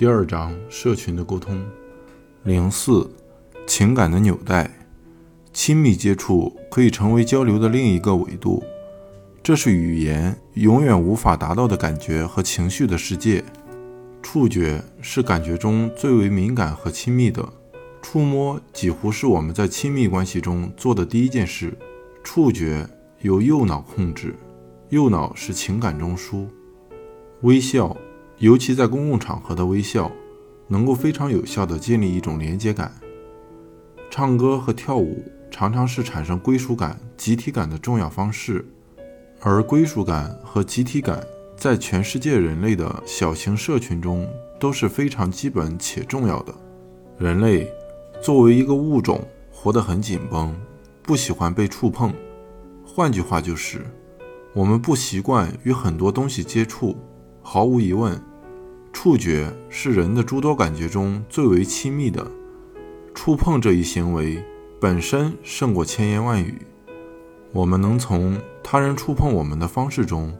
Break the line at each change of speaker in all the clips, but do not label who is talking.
第二章社群的沟通。零四，情感的纽带，亲密接触可以成为交流的另一个维度，这是语言永远无法达到的感觉和情绪的世界。触觉是感觉中最为敏感和亲密的，触摸几乎是我们在亲密关系中做的第一件事。触觉由右脑控制，右脑是情感中枢。微笑。尤其在公共场合的微笑，能够非常有效地建立一种连接感。唱歌和跳舞常常是产生归属感、集体感的重要方式，而归属感和集体感在全世界人类的小型社群中都是非常基本且重要的。人类作为一个物种，活得很紧绷，不喜欢被触碰。换句话就是，我们不习惯与很多东西接触。毫无疑问。触觉是人的诸多感觉中最为亲密的，触碰这一行为本身胜过千言万语。我们能从他人触碰我们的方式中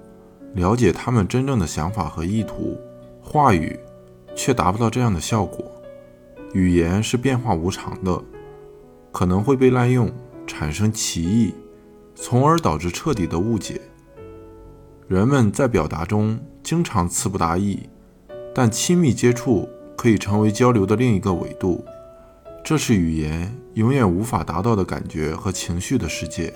了解他们真正的想法和意图，话语却达不到这样的效果。语言是变化无常的，可能会被滥用，产生歧义，从而导致彻底的误解。人们在表达中经常词不达意。但亲密接触可以成为交流的另一个维度，这是语言永远无法达到的感觉和情绪的世界。